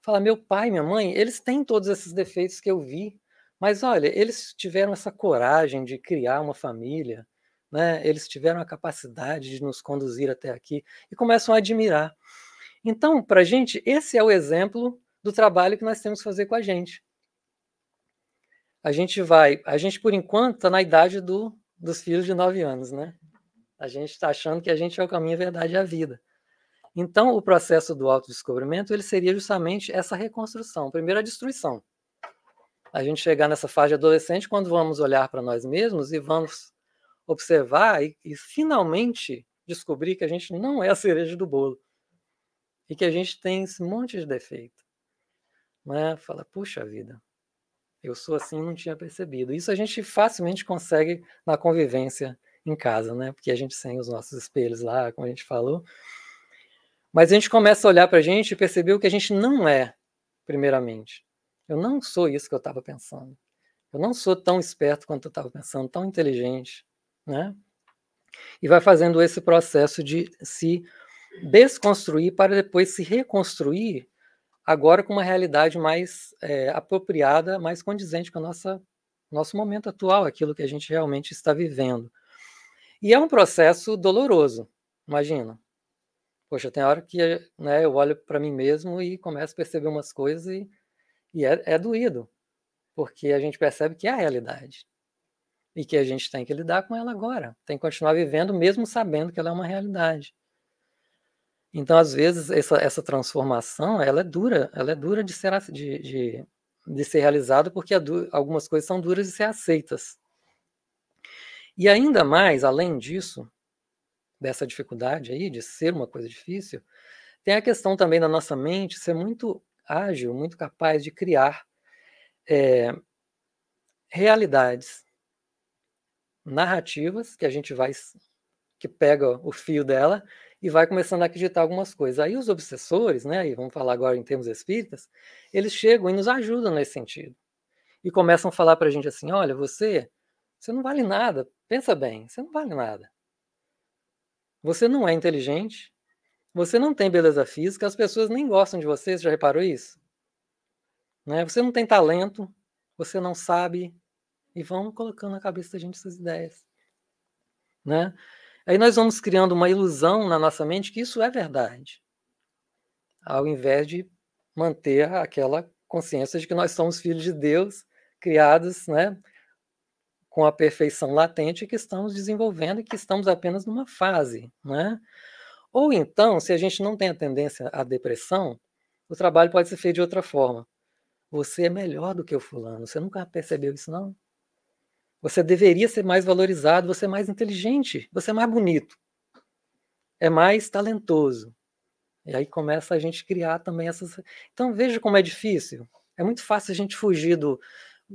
Falar: meu pai, minha mãe, eles têm todos esses defeitos que eu vi, mas olha, eles tiveram essa coragem de criar uma família, né? eles tiveram a capacidade de nos conduzir até aqui e começam a admirar. Então, para a gente, esse é o exemplo do trabalho que nós temos que fazer com a gente a gente vai, a gente por enquanto está na idade do, dos filhos de nove anos, né? A gente está achando que a gente é o caminho, a verdade e a vida. Então, o processo do autodescobrimento ele seria justamente essa reconstrução. Primeiro, a destruição. A gente chegar nessa fase adolescente quando vamos olhar para nós mesmos e vamos observar e, e, finalmente descobrir que a gente não é a cereja do bolo e que a gente tem esse monte de defeito. Não é? Fala, puxa vida, eu sou assim, não tinha percebido. Isso a gente facilmente consegue na convivência em casa, né? Porque a gente tem os nossos espelhos lá, como a gente falou. Mas a gente começa a olhar para a gente e perceber o que a gente não é, primeiramente. Eu não sou isso que eu estava pensando. Eu não sou tão esperto quanto eu estava pensando, tão inteligente, né? E vai fazendo esse processo de se desconstruir para depois se reconstruir agora com uma realidade mais é, apropriada, mais condizente com o nosso momento atual, aquilo que a gente realmente está vivendo. E é um processo doloroso, imagina. Poxa, tem hora que né, eu olho para mim mesmo e começo a perceber umas coisas e, e é, é doído. porque a gente percebe que é a realidade e que a gente tem que lidar com ela agora, tem que continuar vivendo mesmo sabendo que ela é uma realidade. Então, às vezes, essa, essa transformação, ela é dura, ela é dura de ser, de, de, de ser realizada porque algumas coisas são duras de ser aceitas. E ainda mais, além disso, dessa dificuldade aí de ser uma coisa difícil, tem a questão também da nossa mente ser muito ágil, muito capaz de criar é, realidades narrativas que a gente vai que pega o fio dela e vai começando a acreditar algumas coisas. Aí os obsessores, né, e vamos falar agora em termos espíritas, eles chegam e nos ajudam nesse sentido. E começam a falar para a gente assim: olha, você, você não vale nada, pensa bem, você não vale nada. Você não é inteligente, você não tem beleza física, as pessoas nem gostam de você, você já reparou isso? Né? Você não tem talento, você não sabe, e vão colocando na cabeça da gente essas ideias. Né? Aí nós vamos criando uma ilusão na nossa mente que isso é verdade, ao invés de manter aquela consciência de que nós somos filhos de Deus, criados né, com a perfeição latente que estamos desenvolvendo e que estamos apenas numa fase. Né? Ou então, se a gente não tem a tendência à depressão, o trabalho pode ser feito de outra forma. Você é melhor do que o fulano. Você nunca percebeu isso, não? Você deveria ser mais valorizado, você é mais inteligente, você é mais bonito, é mais talentoso. E aí começa a gente criar também essas. Então veja como é difícil. É muito fácil a gente fugir do,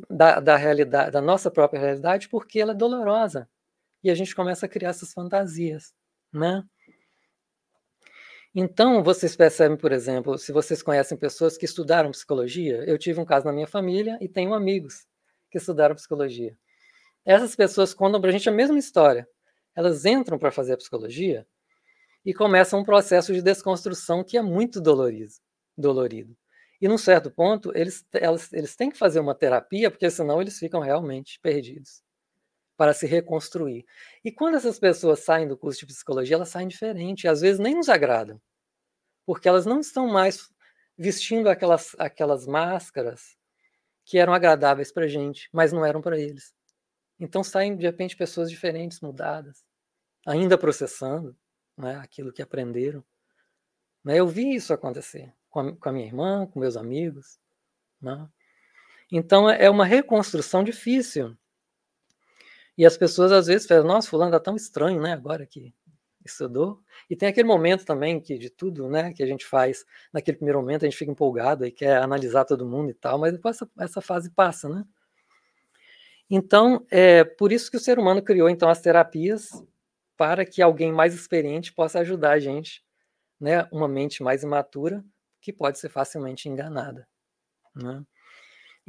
da, da realidade, da nossa própria realidade, porque ela é dolorosa. E a gente começa a criar essas fantasias, né? Então, vocês percebem, por exemplo, se vocês conhecem pessoas que estudaram psicologia, eu tive um caso na minha família e tenho amigos que estudaram psicologia. Essas pessoas contam para a gente a mesma história. Elas entram para fazer a psicologia e começam um processo de desconstrução que é muito dolorido. dolorido. E num certo ponto, eles, elas, eles têm que fazer uma terapia, porque senão eles ficam realmente perdidos para se reconstruir. E quando essas pessoas saem do curso de psicologia, elas saem diferentes, e às vezes nem nos agradam, porque elas não estão mais vestindo aquelas, aquelas máscaras que eram agradáveis para a gente, mas não eram para eles. Então saem de repente pessoas diferentes, mudadas, ainda processando né, aquilo que aprenderam. Né? Eu vi isso acontecer com a, com a minha irmã, com meus amigos. Né? Então é uma reconstrução difícil e as pessoas às vezes falam, nossa, fulano está tão estranho, né, agora que estudou. E tem aquele momento também que de tudo, né, que a gente faz, naquele primeiro momento a gente fica empolgado e quer analisar todo mundo e tal, mas depois essa, essa fase passa, né? Então, é por isso que o ser humano criou então as terapias para que alguém mais experiente possa ajudar a gente, né, uma mente mais imatura que pode ser facilmente enganada, né?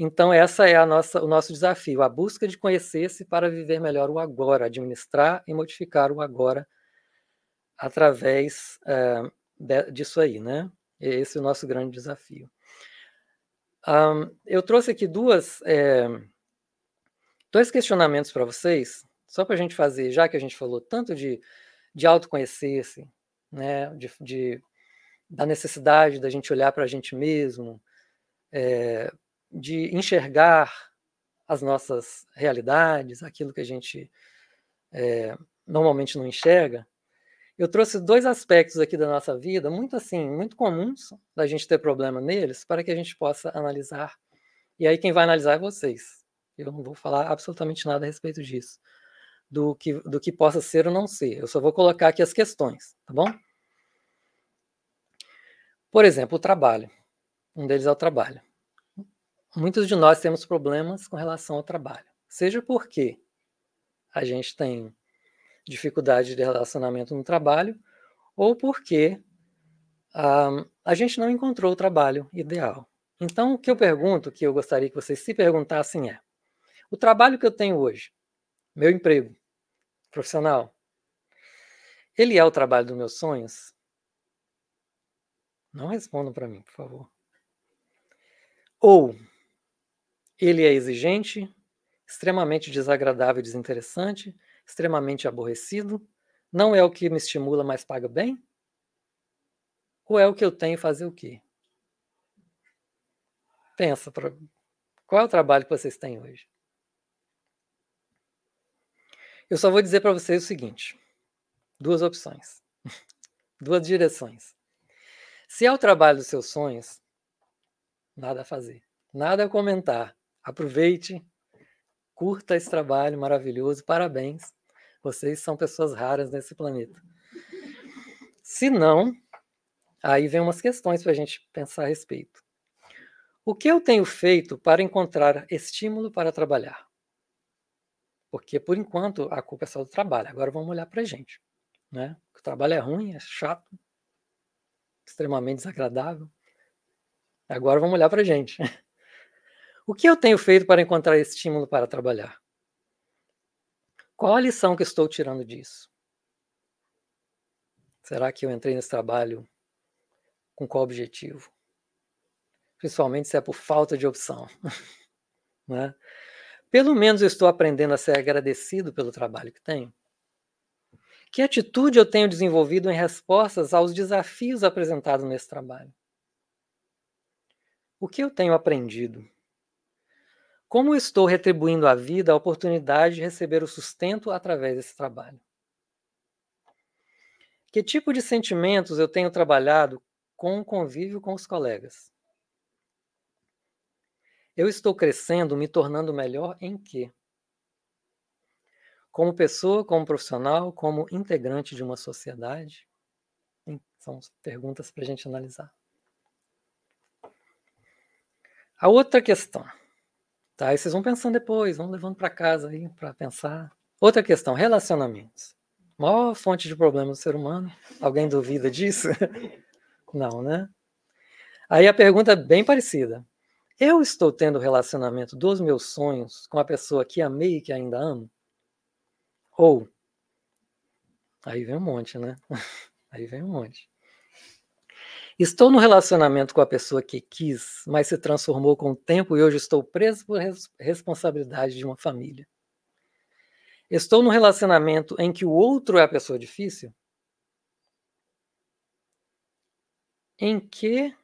Então, essa é a nossa, o nosso desafio, a busca de conhecer-se para viver melhor o agora, administrar e modificar o agora através é, de, disso aí, né? Esse é o nosso grande desafio. Um, eu trouxe aqui duas, é, dois questionamentos para vocês, só para a gente fazer, já que a gente falou tanto de, de autoconhecer-se, né, de, de, da necessidade da gente olhar para a gente mesmo, é, de enxergar as nossas realidades, aquilo que a gente é, normalmente não enxerga, eu trouxe dois aspectos aqui da nossa vida, muito assim, muito comuns da gente ter problema neles, para que a gente possa analisar. E aí quem vai analisar é vocês. Eu não vou falar absolutamente nada a respeito disso, do que, do que possa ser ou não ser. Eu só vou colocar aqui as questões, tá bom? Por exemplo, o trabalho. Um deles é o trabalho muitos de nós temos problemas com relação ao trabalho. Seja porque a gente tem dificuldade de relacionamento no trabalho, ou porque uh, a gente não encontrou o trabalho ideal. Então, o que eu pergunto, que eu gostaria que vocês se perguntassem é: o trabalho que eu tenho hoje, meu emprego profissional, ele é o trabalho dos meus sonhos? Não respondam para mim, por favor. Ou ele é exigente, extremamente desagradável e desinteressante, extremamente aborrecido, não é o que me estimula, mas paga bem? Ou é o que eu tenho fazer o quê? Pensa para Qual é o trabalho que vocês têm hoje? Eu só vou dizer para vocês o seguinte: duas opções, duas direções. Se é o trabalho dos seus sonhos, nada a fazer, nada a comentar. Aproveite, curta esse trabalho maravilhoso, parabéns. Vocês são pessoas raras nesse planeta. Se não, aí vem umas questões para a gente pensar a respeito. O que eu tenho feito para encontrar estímulo para trabalhar? Porque, por enquanto, a culpa é só do trabalho. Agora vamos olhar para a gente. Né? O trabalho é ruim, é chato, extremamente desagradável. Agora vamos olhar para a gente. O que eu tenho feito para encontrar estímulo para trabalhar? Qual a lição que estou tirando disso? Será que eu entrei nesse trabalho com qual objetivo? Principalmente se é por falta de opção. né? Pelo menos estou aprendendo a ser agradecido pelo trabalho que tenho. Que atitude eu tenho desenvolvido em respostas aos desafios apresentados nesse trabalho? O que eu tenho aprendido? Como estou retribuindo à vida a oportunidade de receber o sustento através desse trabalho? Que tipo de sentimentos eu tenho trabalhado com o convívio com os colegas? Eu estou crescendo, me tornando melhor em quê? Como pessoa, como profissional, como integrante de uma sociedade? São perguntas para a gente analisar. A outra questão, tá? E vocês vão pensando depois, vão levando para casa aí para pensar. Outra questão, relacionamentos. Maior fonte de problemas do ser humano. Alguém duvida disso? Não, né? Aí a pergunta é bem parecida. Eu estou tendo o relacionamento dos meus sonhos com a pessoa que amei e que ainda amo? Ou. Aí vem um monte, né? Aí vem um monte. Estou no relacionamento com a pessoa que quis, mas se transformou com o tempo e hoje estou preso por res responsabilidade de uma família. Estou no relacionamento em que o outro é a pessoa difícil? Em que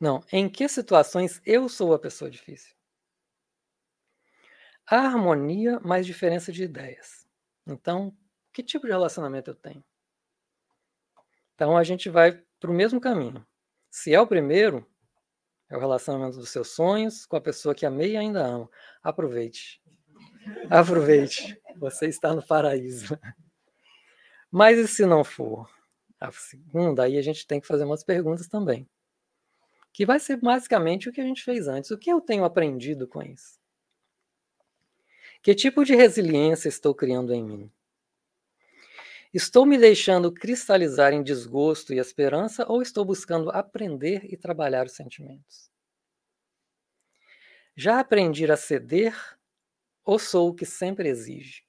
não, em que situações eu sou a pessoa difícil? Harmonia, mais diferença de ideias. Então, que tipo de relacionamento eu tenho? Então, a gente vai para o mesmo caminho. Se é o primeiro, é o relacionamento dos seus sonhos com a pessoa que amei e ainda amo. Aproveite. Aproveite. Você está no paraíso. Mas e se não for? A segunda, aí a gente tem que fazer umas perguntas também que vai ser basicamente o que a gente fez antes. O que eu tenho aprendido com isso? Que tipo de resiliência estou criando em mim? Estou me deixando cristalizar em desgosto e esperança ou estou buscando aprender e trabalhar os sentimentos? Já aprendi a ceder ou sou o que sempre exige?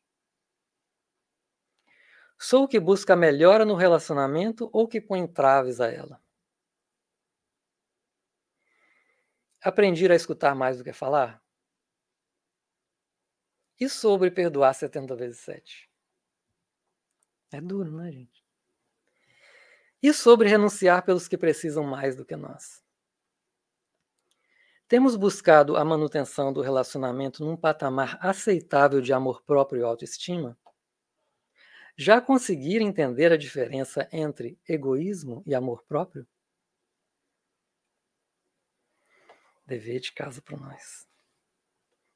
Sou o que busca melhora no relacionamento ou que põe traves a ela? Aprendi a escutar mais do que falar? E sobre perdoar 70 vezes 7? É duro, né, gente? E sobre renunciar pelos que precisam mais do que nós? Temos buscado a manutenção do relacionamento num patamar aceitável de amor próprio e autoestima? Já conseguir entender a diferença entre egoísmo e amor próprio? Dever de casa para nós.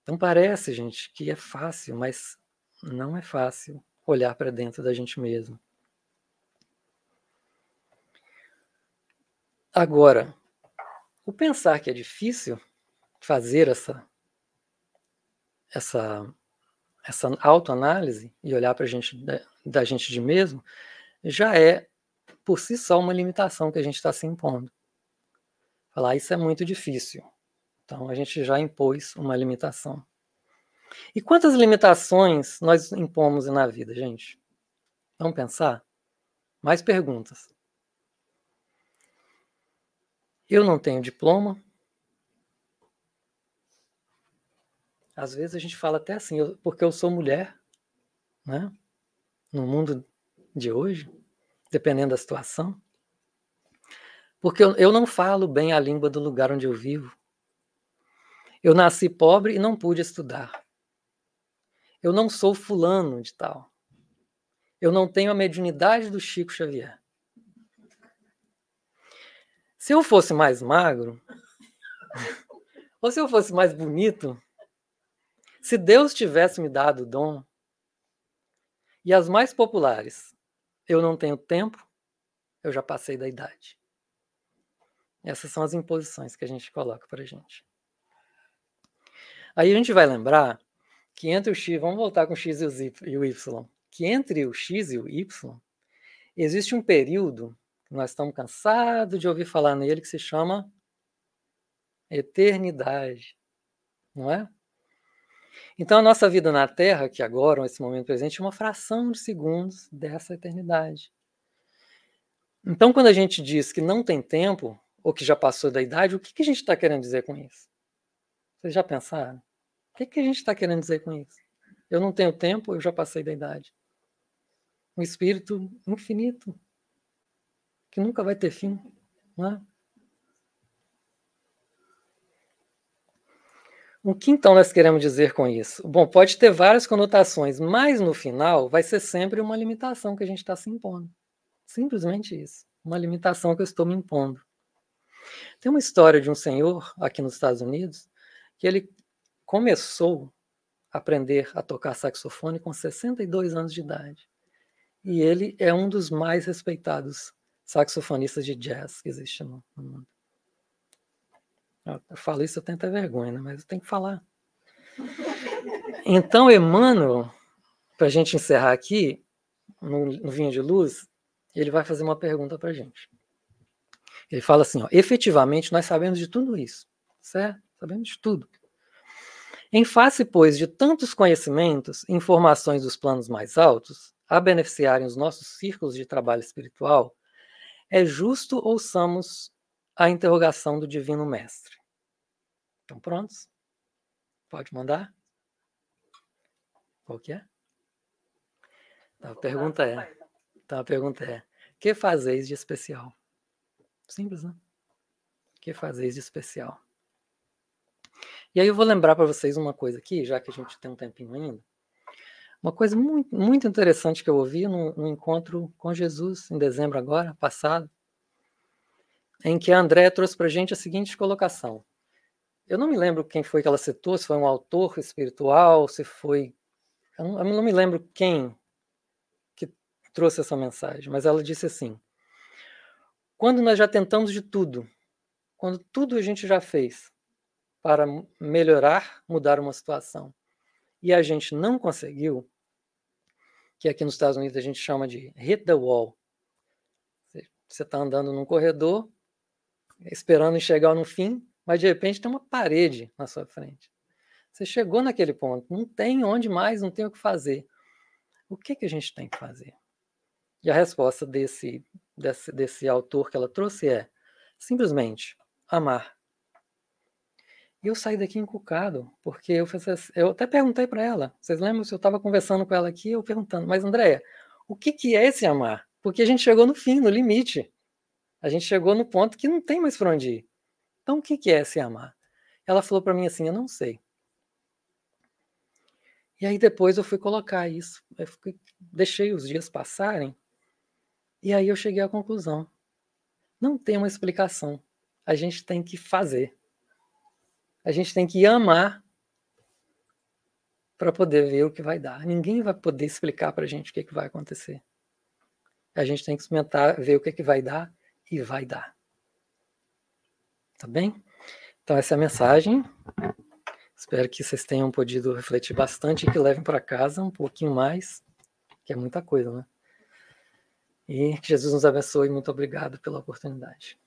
Então parece, gente, que é fácil, mas não é fácil olhar para dentro da gente mesmo. Agora, o pensar que é difícil fazer essa essa essa autoanálise e olhar para a gente da, gente de mesmo já é por si só uma limitação que a gente está se impondo. Falar isso é muito difícil. Então a gente já impôs uma limitação. E quantas limitações nós impomos na vida, gente? Vamos pensar? Mais perguntas. Eu não tenho diploma. Às vezes a gente fala até assim, eu, porque eu sou mulher, né? No mundo de hoje, dependendo da situação. Porque eu, eu não falo bem a língua do lugar onde eu vivo. Eu nasci pobre e não pude estudar. Eu não sou fulano de tal. Eu não tenho a mediunidade do Chico Xavier. Se eu fosse mais magro, ou se eu fosse mais bonito, se Deus tivesse me dado o dom, e as mais populares, eu não tenho tempo, eu já passei da idade. Essas são as imposições que a gente coloca para a gente. Aí a gente vai lembrar que entre o x, vamos voltar com o x e o y, que entre o x e o y existe um período nós estamos cansados de ouvir falar nele que se chama eternidade, não é? Então a nossa vida na Terra, que agora, nesse momento presente, é uma fração de segundos dessa eternidade. Então, quando a gente diz que não tem tempo, ou que já passou da idade, o que a gente está querendo dizer com isso? Vocês já pensaram? O que, que a gente está querendo dizer com isso? Eu não tenho tempo, eu já passei da idade. Um espírito infinito, que nunca vai ter fim. Não é? O que então nós queremos dizer com isso? Bom, pode ter várias conotações, mas no final vai ser sempre uma limitação que a gente está se impondo. Simplesmente isso. Uma limitação que eu estou me impondo. Tem uma história de um senhor aqui nos Estados Unidos que ele começou a aprender a tocar saxofone com 62 anos de idade. E ele é um dos mais respeitados saxofonistas de jazz que existe no, mundo. Eu falo isso, eu tenho até vergonha, né? mas eu tenho que falar. Então, Emmanuel, para a gente encerrar aqui, no, no Vinho de Luz, ele vai fazer uma pergunta para a gente. Ele fala assim: ó, efetivamente nós sabemos de tudo isso, certo? Sabemos de tudo. Em face, pois, de tantos conhecimentos informações dos planos mais altos, a beneficiarem os nossos círculos de trabalho espiritual, é justo ouçamos a interrogação do Divino Mestre. Estão prontos? Pode mandar? Qual que é? Então, a pergunta é, então a pergunta é, que fazeis de especial? Simples, né? Que fazeis de especial? E aí eu vou lembrar para vocês uma coisa aqui, já que a gente tem um tempinho ainda. Uma coisa muito, muito interessante que eu ouvi no, encontro com Jesus, em dezembro agora, passado, em que a André trouxe para a gente a seguinte colocação. Eu não me lembro quem foi que ela citou, se foi um autor espiritual, se foi. Eu não, eu não me lembro quem que trouxe essa mensagem, mas ela disse assim: quando nós já tentamos de tudo, quando tudo a gente já fez para melhorar, mudar uma situação, e a gente não conseguiu, que aqui nos Estados Unidos a gente chama de hit the wall. Você está andando num corredor, esperando chegar no fim, mas de repente tem uma parede na sua frente. Você chegou naquele ponto, não tem onde mais, não tem o que fazer. O que, que a gente tem que fazer? E a resposta desse, desse, desse autor que ela trouxe é simplesmente amar. E eu saí daqui encucado, porque eu, assim, eu até perguntei para ela. Vocês lembram se eu estava conversando com ela aqui, eu perguntando, mas Andréia, o que, que é esse amar? Porque a gente chegou no fim, no limite. A gente chegou no ponto que não tem mais para onde ir. Então, o que, que é esse amar? Ela falou para mim assim: eu não sei. E aí depois eu fui colocar isso, deixei os dias passarem e aí eu cheguei à conclusão: não tem uma explicação. A gente tem que fazer. A gente tem que amar para poder ver o que vai dar. Ninguém vai poder explicar para a gente o que, que vai acontecer. A gente tem que experimentar, ver o que, que vai dar e vai dar. Tá bem? Então, essa é a mensagem. Espero que vocês tenham podido refletir bastante e que levem para casa um pouquinho mais, que é muita coisa, né? E que Jesus nos abençoe. Muito obrigado pela oportunidade.